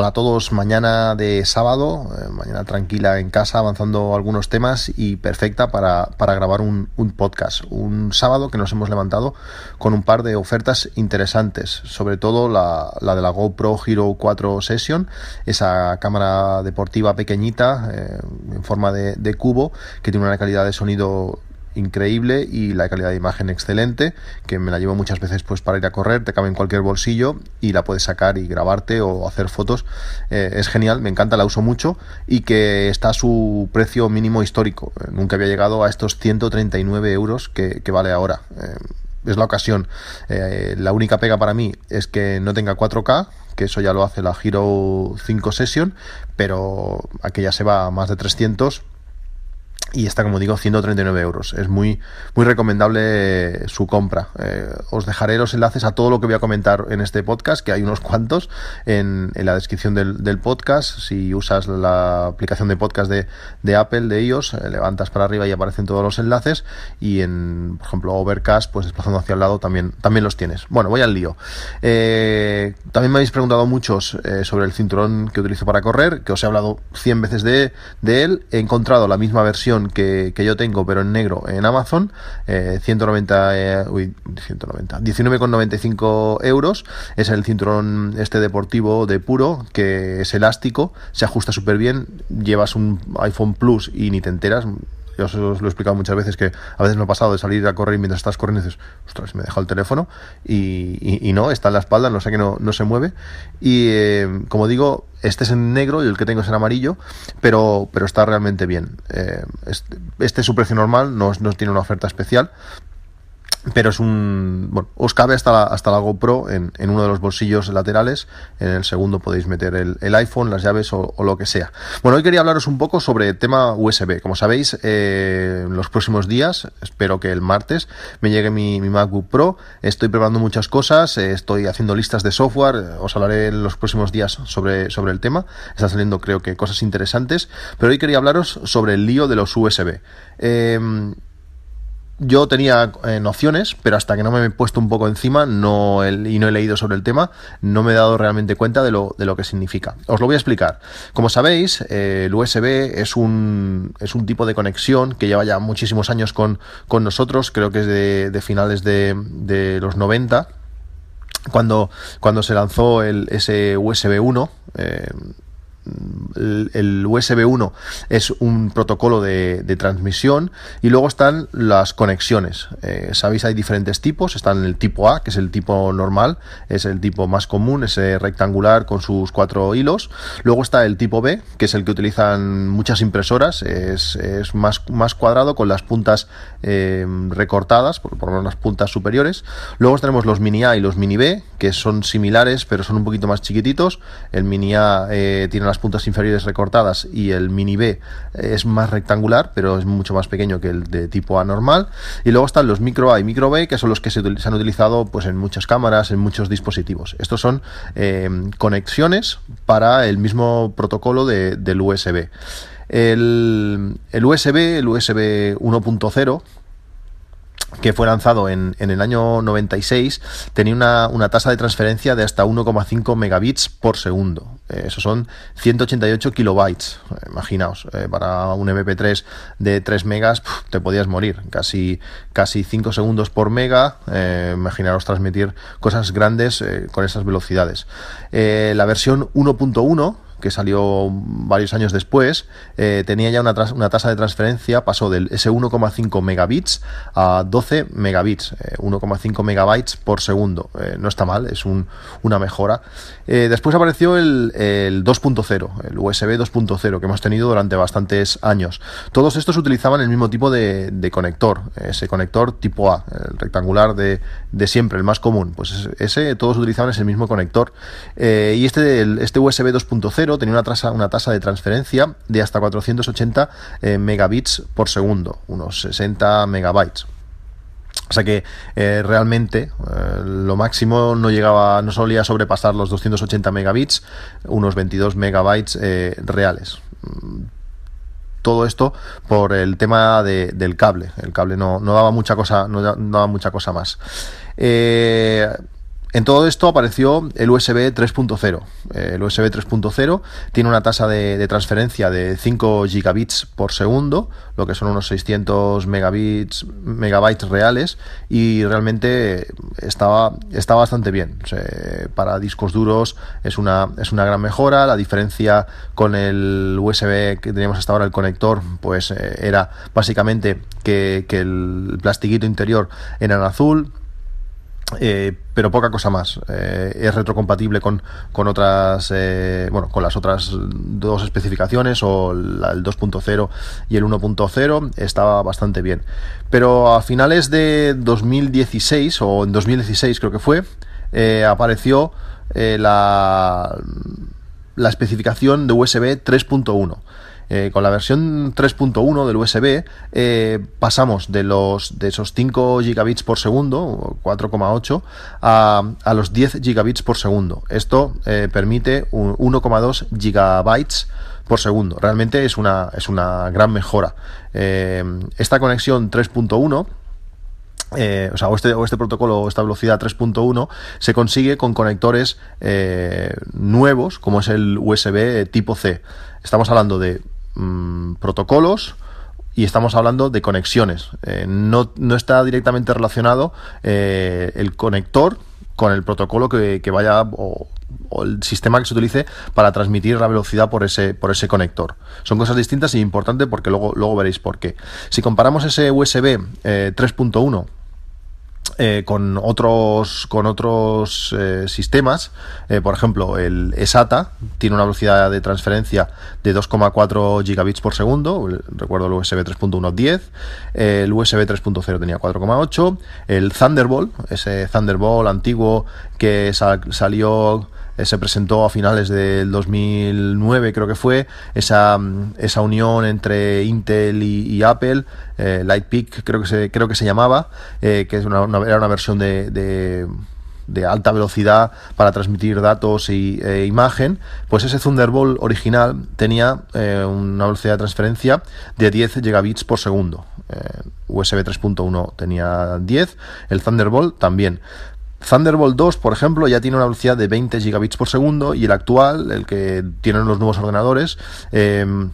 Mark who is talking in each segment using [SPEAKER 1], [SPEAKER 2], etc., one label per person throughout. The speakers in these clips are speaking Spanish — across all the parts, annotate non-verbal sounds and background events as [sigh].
[SPEAKER 1] Hola a todos, mañana de sábado, eh, mañana tranquila en casa, avanzando algunos temas y perfecta para, grabar un, podcast. Un sábado que nos hemos levantado con un par de ofertas interesantes, sobre todo la, de la GoPro Hero 4 Session, esa cámara deportiva pequeñita eh, en forma de cubo que tiene una calidad de sonido increíble y la calidad de imagen excelente, que me la llevo muchas veces pues para ir a correr, te cabe en cualquier bolsillo y la puedes sacar y grabarte o hacer fotos. Eh, es genial, me encanta, la uso mucho y que está a su precio mínimo histórico. Eh, nunca había llegado a estos 139 euros que, vale ahora. Eh, es la ocasión. la única pega para mí es que no tenga 4K, que eso ya lo hace la Hero 5 Session, pero aquella se va a más de 300 y está como digo 139 euros. Es muy muy recomendable su compra. Eh, os dejaré los enlaces a todo lo que voy a comentar en este podcast que hay unos cuantos en, la descripción del, podcast. Si usas la aplicación de podcast de, de Apple de iOS eh, levantas para arriba y aparecen todos los enlaces. Y en por ejemplo Overcast pues desplazando hacia el lado también también los tienes. Bueno voy al lío. Eh, también me habéis preguntado muchos sobre el cinturón que utilizo para correr que os he hablado 100 veces de, de él. He encontrado la misma versión que, yo tengo, pero en negro en Amazon, 190, eh, uy, 190, 19,95 euros. Es el cinturón este deportivo de puro, que es elástico, se ajusta súper bien, llevas un iPhone Plus y ni te enteras, yo os, lo he explicado muchas veces que a veces me ha pasado de salir a correr y mientras estás corriendo dices, ostras, me deja el teléfono y, no, está en la espalda, no sé que no, no se mueve. Y eh, como digo, este es en negro y el que tengo es en amarillo, pero, pero está realmente bien. Eh, este, este, es su precio normal, no, no tiene una oferta especial, pero es un bueno os cabe hasta la, hasta la GoPro en, en, uno de los bolsillos laterales. En el segundo podéis meter el, el iPhone las llaves o, lo que sea. Bueno hoy quería hablaros un poco sobre el tema USB como sabéis eh, en los próximos días espero que el martes me llegue mi, mi MacBook Pro. Estoy preparando muchas cosas eh, estoy haciendo listas de software. Os hablaré en los próximos días sobre, sobre el tema. Están saliendo creo que cosas interesantes. Pero hoy quería hablaros sobre el lío de los USB eh, yo tenía eh, nociones, pero hasta que no me he puesto un poco encima y no he leído sobre el tema, no me he dado realmente cuenta de lo, de lo que significa. Os lo voy a explicar. Como sabéis, eh, el USB es un, es un tipo de conexión que lleva ya muchísimos años con, con nosotros, creo que es de, finales de, de, los 90. Cuando, cuando se lanzó el, ese USB 1, el, USB 1 es un protocolo de, transmisión y luego están las conexiones. Eh, Sabéis, hay diferentes tipos. Están el tipo A, que es el tipo normal, es el tipo más común, ese rectangular con sus cuatro hilos. Luego está el tipo B, que es el que utilizan muchas impresoras, es, más, más cuadrado con las puntas eh, recortadas, por, por las puntas superiores. Luego tenemos los mini A y los mini B, que son similares, pero son un poquito más chiquititos. El mini A eh, tiene las puntas inferiores recortadas y el mini B es más rectangular, pero es mucho más pequeño que el de tipo A normal. Y luego están los micro A y micro B, que son los que se, han utilizado pues, en muchas cámaras, en muchos dispositivos. Estos son eh, conexiones para el mismo protocolo del USB. El USB, el USB 1.0, que fue lanzado en, en, el año 96, tenía una, una, tasa de transferencia de hasta 1,5 megabits por segundo. Eh, eso son 188 kilobytes. Eh, imaginaos, eh, para un MP3 de 3 megas te podías morir. Casi, casi 5 segundos por mega. imaginaros transmitir cosas grandes con esas velocidades. la versión 1.1 que salió varios años después, eh, tenía ya una, una, tasa de transferencia, pasó del ese 1,5 megabits a 12 megabits, 1,5 eh, megabytes por segundo. Eh, no está mal, es un, una mejora. después apareció el, el 2.0, el USB 2.0, que hemos tenido durante bastantes años. Todos estos utilizaban el mismo tipo de, de conector, ese conector tipo A, el rectangular de, de, siempre, el más común. Pues ese, todos utilizaban ese mismo conector. y este, este USB 2.0 tenía una tasa, una tasa de transferencia de hasta 480 eh, megabits por segundo, unos 60 megabytes. O sea que eh, realmente eh, lo máximo no llegaba, no solía sobrepasar los 280 megabits, unos 22 megabytes reales. Todo esto por el tema del cable. El cable no, no daba mucha cosa, no, daba mucha cosa más. En todo esto apareció el USB 3.0. El USB 3.0 tiene una tasa de, transferencia de 5 gigabits por segundo, lo que son unos 600 megabits, megabytes reales, y realmente estaba, está bastante bien. para discos duros es una, es una gran mejora. La diferencia con el USB que teníamos hasta ahora, el conector, pues eh, era básicamente que, que el plastiquito interior era en azul eh, pero poca cosa más. Eh, es retrocompatible con, con otras, eh, bueno, con las otras dos especificaciones, o el 2.0 y el 1.0, estaba bastante bien. Pero a finales de 2016, o en 2016 creo que fue, apareció la, la especificación de USB 3.1. Eh, con la versión 3.1 del USB eh, pasamos de los de esos 5 gigabits por segundo, 4,8, a, los 10 gigabits por segundo. Esto eh, permite 1,2 gigabytes por segundo. Realmente es una, es una gran mejora. esta conexión 3.1 o sea, o este, o este protocolo, esta velocidad 3.1, se consigue con conectores nuevos, como es el USB tipo C. Estamos hablando de Mm, protocolos y estamos hablando de conexiones. Eh, no, no, está directamente relacionado eh, el conector con el protocolo que, vaya o, el sistema que se utilice para transmitir la velocidad por ese, por ese conector. Son cosas distintas y importantes porque luego, luego veréis por qué. Si comparamos ese USB 3.1 eh, con otros, con otros eh, sistemas. Eh, por ejemplo, el SATA tiene una velocidad de transferencia de 2,4 gigabits por segundo. Recuerdo el USB 3.1 10. el USB 3.0 tenía 4,8. El Thunderbolt, ese Thunderbolt antiguo que salió se presentó a finales del 2009, creo que fue, esa, esa unión entre Intel y, Apple, eh, Lightpeak creo que se, creo que se llamaba, eh, que es una, era una versión de, de alta velocidad para transmitir datos e imagen, pues ese Thunderbolt original tenía una velocidad de transferencia de 10 gigabits por segundo. USB 3.1 tenía 10, el Thunderbolt también. Thunderbolt 2, por ejemplo, ya tiene una velocidad de 20 gigabits por segundo y el actual, el que tienen los nuevos ordenadores, em,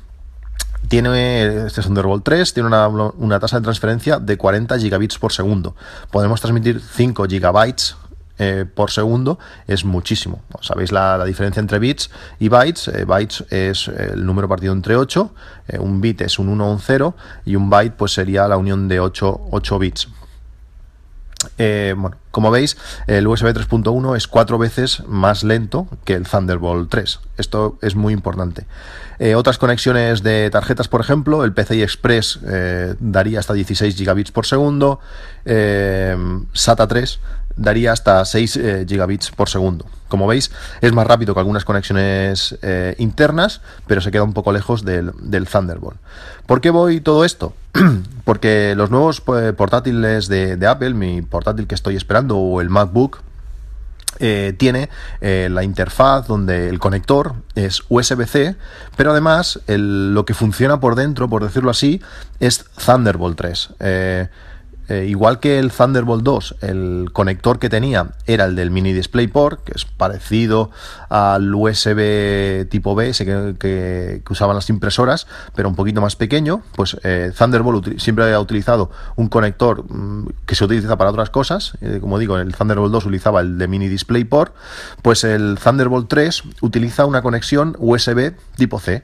[SPEAKER 1] tiene este Thunderbolt 3, tiene una, tasa de transferencia de 40 gigabits por segundo. Podemos transmitir 5 gigabytes eh, por segundo, es muchísimo. Sabéis la, diferencia entre bits y bytes. Eh, bytes es el número partido entre 8, eh, un bit es un 1 o un 0 y un byte pues sería la unión de 8, 8 bits. Eh, como veis, el USB 3.1 es cuatro veces más lento que el Thunderbolt 3. Esto es muy importante. Eh, otras conexiones de tarjetas, por ejemplo, el PCI Express eh, daría hasta 16 gigabits por segundo, SATA 3 daría hasta 6 gigabits por segundo. Como veis, es más rápido que algunas conexiones internas, pero se queda un poco lejos del, Thunderbolt. ¿Por qué voy todo esto? [clears throat] porque los nuevos pues, portátiles de, Apple, mi portátil que estoy esperando, o el MacBook, eh, tiene eh, la interfaz donde el conector es USB-C, pero además lo que funciona por dentro, por decirlo así, es Thunderbolt 3. Eh, igual que el Thunderbolt 2, el conector que tenía era el del mini DisplayPort, que es parecido al USB tipo B, ese que, usaban las impresoras, pero un poquito más pequeño, pues eh, Thunderbolt siempre ha utilizado un conector mm, que se utiliza para otras cosas, eh, como digo, el Thunderbolt 2 utilizaba el de mini DisplayPort, pues el Thunderbolt 3 utiliza una conexión USB tipo C.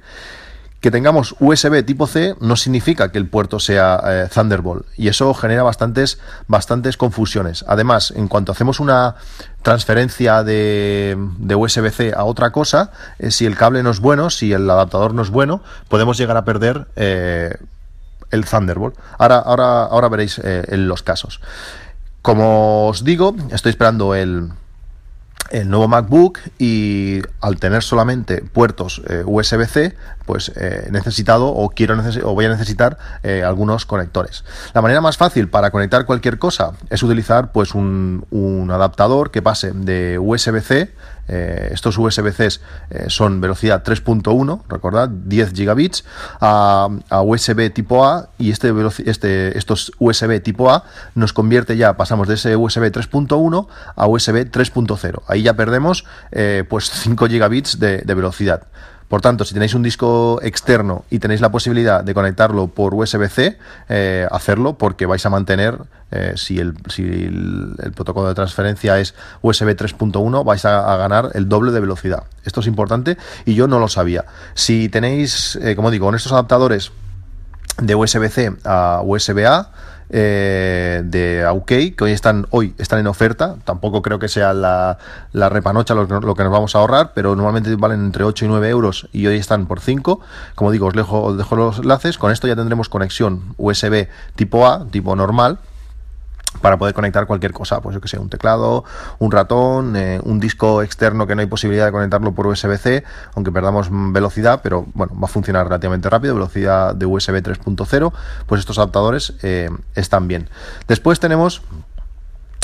[SPEAKER 1] Que tengamos USB tipo C no significa que el puerto sea eh, Thunderbolt y eso genera bastantes, bastantes confusiones. Además, en cuanto hacemos una transferencia de, USB-C a otra cosa, eh, si el cable no es bueno, si el adaptador no es bueno, podemos llegar a perder eh, el Thunderbolt. Ahora, ahora, ahora veréis en los casos. Como os digo, estoy esperando el, el nuevo MacBook y al tener solamente puertos eh, USB-C, pues he necesitado o quiero o voy a necesitar algunos conectores. La manera más fácil para conectar cualquier cosa es utilizar pues un, un adaptador que pase de USB-C eh, estos USB-C eh, son velocidad 3.1, recordad, 10 gigabits, a, USB tipo A y este, este, estos USB tipo A nos convierte ya, pasamos de ese USB 3.1 a USB 3.0. Ahí ya perdemos eh, pues 5 gigabits de velocidad. Por tanto, si tenéis un disco externo y tenéis la posibilidad de conectarlo por USB-C, eh, hacerlo porque vais a mantener, eh, si, el, si el, protocolo de transferencia es USB 3.1, vais a, ganar el doble de velocidad. Esto es importante y yo no lo sabía. Si tenéis, eh, como digo, con estos adaptadores de USB-C a USB-A, eh, de OK, que hoy están, hoy están en oferta. Tampoco creo que sea la, la repanocha lo, que nos vamos a ahorrar, pero normalmente valen entre 8 y 9 euros y hoy están por 5. Como digo, os dejo, os dejo los enlaces. Con esto ya tendremos conexión USB tipo A, tipo normal, para poder conectar cualquier cosa, pues yo que sé, un teclado, un ratón, eh, un disco externo que no hay posibilidad de conectarlo por USB-C, aunque perdamos velocidad, pero bueno, va a funcionar relativamente rápido, velocidad de USB 3.0, pues estos adaptadores eh, están bien. Después tenemos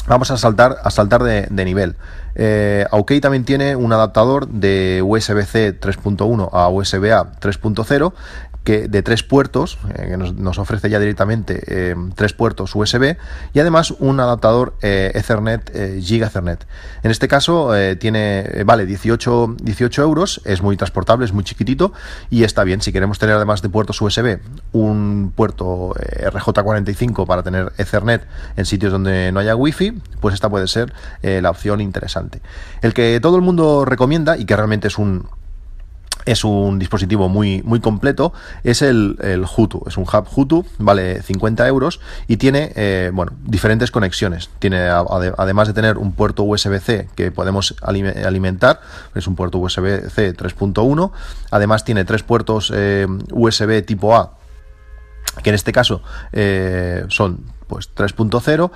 [SPEAKER 1] Vamos a saltar, a saltar de, nivel. Eh, OK también tiene un adaptador de USB-C 3.1 a USB-A 3.0 de tres puertos, eh, que nos, ofrece ya directamente eh, tres puertos USB y además un adaptador eh, Ethernet Giga Ethernet. En este caso tiene vale 18, 18 euros, es muy transportable, es muy chiquitito y está bien. Si queremos tener además de puertos USB un puerto RJ45 para tener Ethernet en sitios donde no haya wifi, pues esta puede ser la opción interesante. El que todo el mundo recomienda y que realmente es un es un dispositivo muy, muy completo, es el, el Hutu, es un hub Hutu, vale 50 euros y tiene eh, bueno, diferentes conexiones. Tiene, además de tener un puerto USB-C que podemos alimentar, es un puerto USB-C 3.1, además tiene tres puertos eh, USB tipo A, que en este caso eh, son pues 3.0,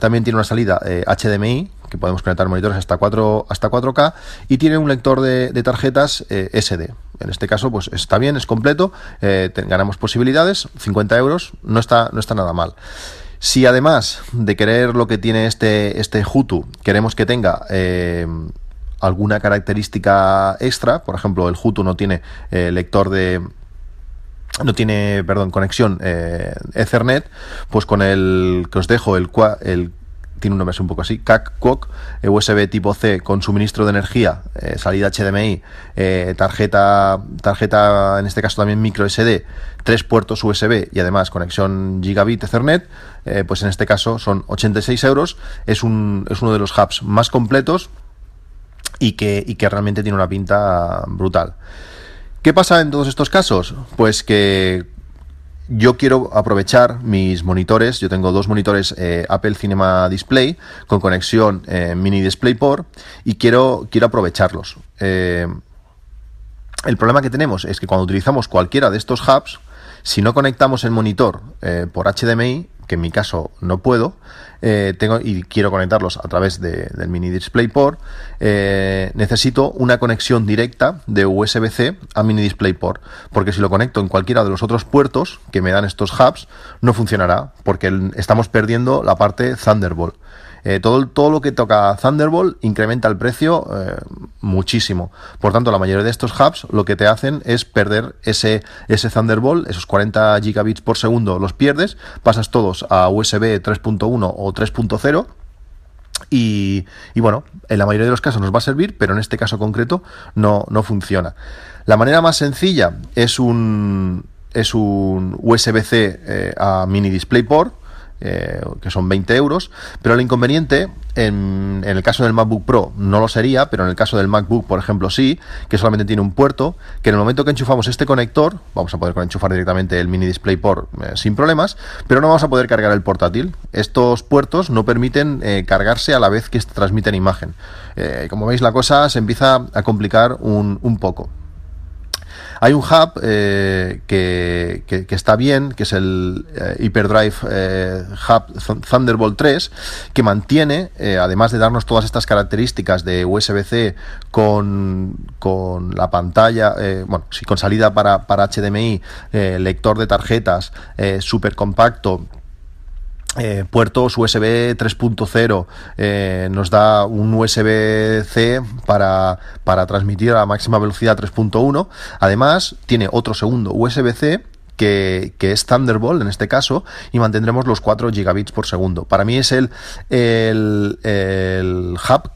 [SPEAKER 1] también tiene una salida HDMI que podemos conectar monitores hasta 4 hasta 4K y tiene un lector de, tarjetas eh, SD. En este caso, pues está bien, es completo, eh, ganamos posibilidades, 50 euros, no está, no está nada mal. Si además de querer lo que tiene este, este Hutu, queremos que tenga eh, alguna característica extra, por ejemplo, el Hutu no tiene lector de, no tiene, perdón, conexión Ethernet, pues con el que os dejo, el, el tiene un nombre un poco así, CAC QOC, eh, USB tipo C con suministro de energía, eh, salida HDMI, eh, tarjeta, tarjeta en este caso también micro SD, tres puertos USB y además conexión gigabit Ethernet, pues en este caso son 86 euros, es, un, es uno de los hubs más completos y que, y que realmente tiene una pinta brutal. ¿Qué pasa en todos estos casos? Pues que yo quiero aprovechar mis monitores. Yo tengo dos monitores eh, Apple Cinema Display con conexión eh, mini DisplayPort y quiero, quiero aprovecharlos. Eh, el problema que tenemos es que cuando utilizamos cualquiera de estos hubs, si no conectamos el monitor por HDMI, que en mi caso no puedo, eh, tengo y quiero conectarlos a través del mini DisplayPort, eh, necesito una conexión directa de USB-C a mini DisplayPort, porque si lo conecto en cualquiera de los otros puertos que me dan estos hubs, no funcionará, porque estamos perdiendo la parte Thunderbolt. Eh, todo, todo lo que toca Thunderbolt incrementa el precio eh, muchísimo. Por tanto, la mayoría de estos hubs lo que te hacen es perder ese, ese Thunderbolt, esos 40 gigabits por segundo los pierdes, pasas todos a USB 3.1 o 3.0. Y, y, bueno, en la mayoría de los casos nos va a servir, pero en este caso concreto no, no funciona. La manera más sencilla es un, es un USB-C eh, a mini DisplayPort eh, que son 20 euros, pero el inconveniente, en, el caso del MacBook Pro no lo sería, pero en el caso del MacBook, por ejemplo, sí, que solamente tiene un puerto, que en el momento que enchufamos este conector, vamos a poder enchufar directamente el mini DisplayPort eh, sin problemas, pero no vamos a poder cargar el portátil. Estos puertos no permiten eh, cargarse a la vez que transmiten imagen. como veis, la cosa se empieza a complicar un, un poco. Hay un hub eh, que, que, está bien, que es el eh, Hyperdrive eh, Hub Thunderbolt 3, que mantiene, además de darnos todas estas características de USB-C con, con, la pantalla, bueno, sí, con salida para, para HDMI, lector de tarjetas, súper compacto, eh, puertos USB 3.0 eh, nos da un USB-C para, para transmitir a la máxima velocidad 3.1 además tiene otro segundo USB-C que, es Thunderbolt en este caso y mantendremos los 4 gigabits por segundo. Para mí es el, el, el hub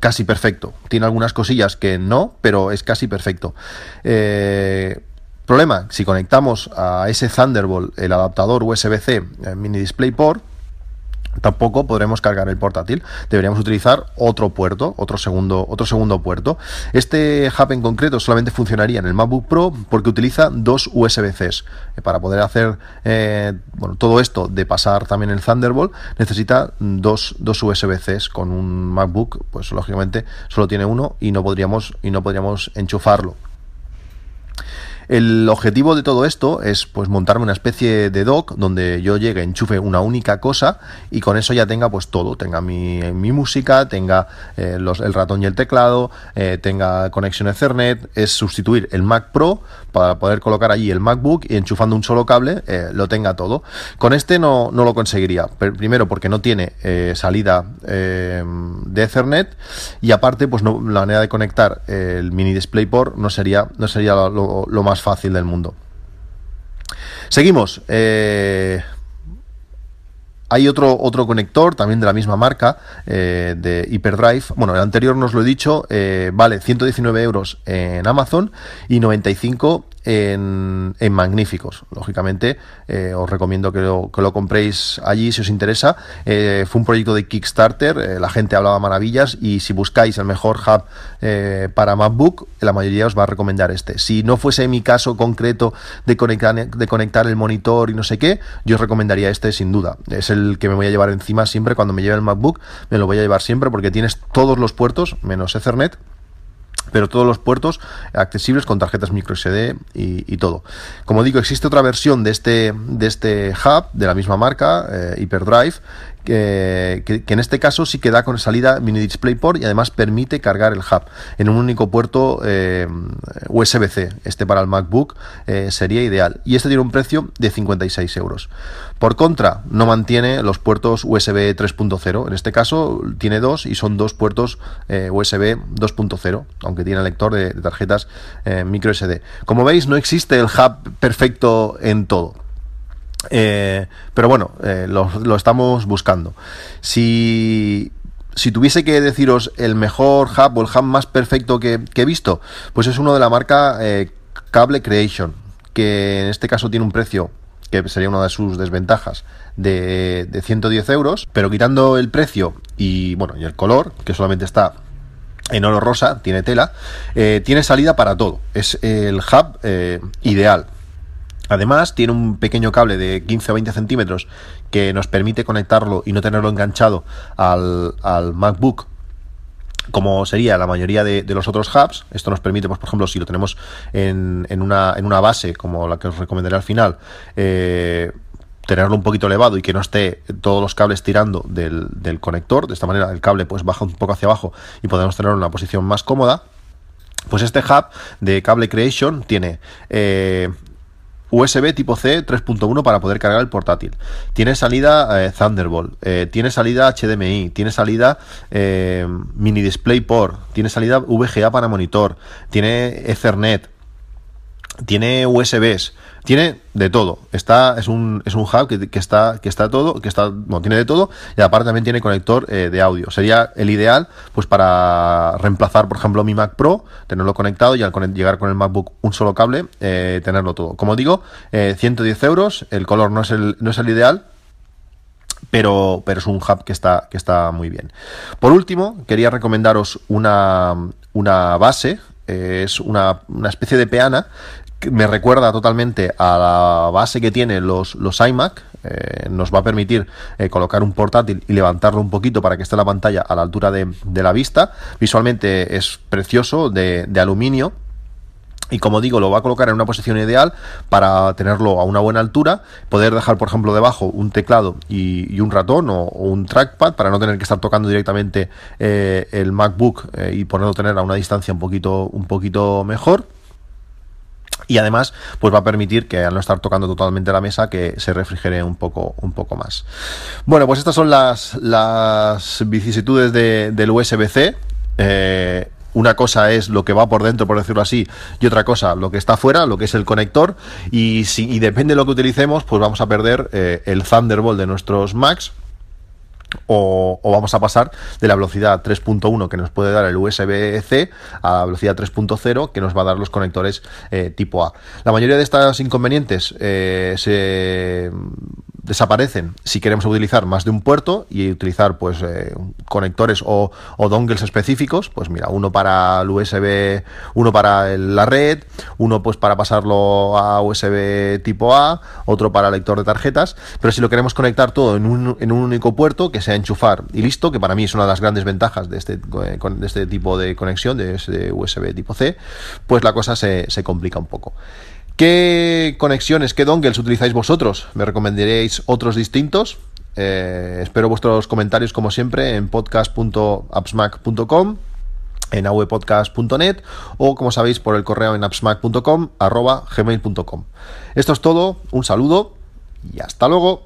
[SPEAKER 1] casi perfecto. Tiene algunas cosillas que no pero es casi perfecto. Eh, Problema, si conectamos a ese Thunderbolt el adaptador USB-C eh, mini DisplayPort, tampoco podremos cargar el portátil. Deberíamos utilizar otro puerto, otro segundo, otro segundo puerto. Este hub en concreto solamente funcionaría en el MacBook Pro porque utiliza dos USB-Cs. Eh, para poder hacer eh, todo esto de pasar también el Thunderbolt, necesita dos, dos USB-Cs. Con un MacBook, pues lógicamente solo tiene uno y no podríamos, y no podríamos enchufarlo. El objetivo de todo esto es pues montarme una especie de dock donde yo llegue, enchufe una única cosa y con eso ya tenga pues todo, tenga mi, música, tenga eh, los, el ratón y el teclado, eh, tenga conexión Ethernet, es sustituir el Mac Pro para poder colocar allí el MacBook y enchufando un solo cable eh, lo tenga todo. Con este no, no lo conseguiría, primero porque no tiene salida de Ethernet y aparte pues la manera de conectar el mini DisplayPort no sería, no sería lo, más fácil del mundo. Seguimos. Eh, hay otro, otro conector, también de la misma marca, eh, de Hyperdrive. Bueno, el anterior nos lo he dicho, eh, vale 119 euros en Amazon y 95 en, magníficos. Lógicamente, eh, os recomiendo que lo, que lo, compréis allí si os interesa. Eh, fue un proyecto de Kickstarter, eh, la gente hablaba maravillas y si buscáis el mejor hub para MacBook, la mayoría os va a recomendar este. Si no fuese mi caso concreto de conectar, de conectar el monitor y no sé qué, yo os recomendaría este sin duda. Es el que me voy a llevar encima siempre cuando me lleve el MacBook, me lo voy a llevar siempre porque tienes todos los puertos menos Ethernet pero todos los puertos accesibles con tarjetas micro SD y, todo. Como digo, existe otra versión de este, de este hub de la misma marca, eh, Hyperdrive, que, en este caso sí que da con salida mini DisplayPort y además permite cargar el hub en un único puerto eh, USB-C. Este para el MacBook eh, sería ideal. Y este tiene un precio de 56 euros. Por contra, no mantiene los puertos USB 3.0. En este caso tiene dos y son dos puertos eh, USB 2.0, aunque tiene lector de, tarjetas micro SD. Como veis, no existe el hub perfecto en todo. Eh, pero bueno, eh, lo, estamos buscando. Si, si tuviese que deciros el mejor hub o el hub más perfecto que, he visto, pues es uno de la marca eh, Cable Creation, que en este caso tiene un precio que sería una de sus desventajas de, de 110 euros, pero quitando el precio y bueno y el color, que solamente está en oro rosa, tiene tela, tiene salida para todo. Es el hub ideal Además, tiene un pequeño cable de 15 o 20 centímetros que nos permite conectarlo y no tenerlo enganchado al, MacBook como sería la mayoría de, los otros hubs. Esto nos permite, pues, por ejemplo, si lo tenemos en, una, en una, base como la que os recomendaré al final, eh, tenerlo un poquito elevado y que no esté todos los cables tirando del, conector. De esta manera el cable pues baja un poco hacia abajo y podemos tenerlo en una posición más cómoda. Pues este hub de Cable Creation tiene eh, USB tipo C 3.1 para poder cargar el portátil. Tiene salida eh, Thunderbolt, eh, tiene salida HDMI, tiene salida eh, mini DisplayPort, tiene salida VGA para monitor, tiene Ethernet, tiene USBs, tiene de todo. Está, es un, es un hub que, está, que está todo, que está, tiene de todo, y aparte también tiene conector eh, de audio. Sería el ideal, pues para reemplazar, por ejemplo, mi Mac Pro, tenerlo conectado y al llegar con el MacBook un solo cable, eh, tenerlo todo. Como digo, 110 eh, euros, el color no es el, no es el ideal, pero, pero es un hub que está, que está muy bien. Por último, quería recomendaros una, una base, es una, una, especie de peana me recuerda totalmente a la base que tienen los, los iMac. Eh, nos va a permitir eh, colocar un portátil y levantarlo un poquito para que esté la pantalla a la altura de, la vista. Visualmente es precioso, de, aluminio. Y como digo, lo va a colocar en una posición ideal para tenerlo a una buena altura, poder dejar, por ejemplo, debajo un teclado y, un ratón o, un trackpad para no tener que estar tocando directamente eh, el MacBook eh, y ponerlo tener a una distancia un poquito, un poquito mejor. Y además, pues va a permitir que al no estar tocando totalmente la mesa, que se refrigere un poco, un poco más. Bueno, pues estas son las, las vicisitudes del USB-C. Eh, una cosa es lo que va por dentro, por decirlo así, y otra cosa lo que está afuera, lo que es el conector, y, si, depende de lo que utilicemos, pues vamos a perder eh, el Thunderbolt de nuestros Macs. O, vamos a pasar de la velocidad 3.1 que nos puede dar el USB-C a la velocidad 3.0 que nos va a dar los conectores eh, tipo A. La mayoría de estos inconvenientes eh, se desaparecen si queremos utilizar más de un puerto y utilizar pues eh, conectores o, dongles específicos pues mira uno para el USB uno para la red uno pues para pasarlo a USB tipo A otro para lector de tarjetas pero si lo queremos conectar todo en un, en un único puerto que sea enchufar y listo que para mí es una de las grandes ventajas de este, eh, de este tipo de conexión de, USB tipo C pues la cosa se, se complica un poco ¿Qué conexiones, qué dongles utilizáis vosotros? ¿Me recomendaréis otros distintos? Eh, espero vuestros comentarios como siempre en podcast.appsmac.com en awepodcast.net o como sabéis por el correo en appsmac.com arroba gmail.com. Esto es todo, un saludo y hasta luego.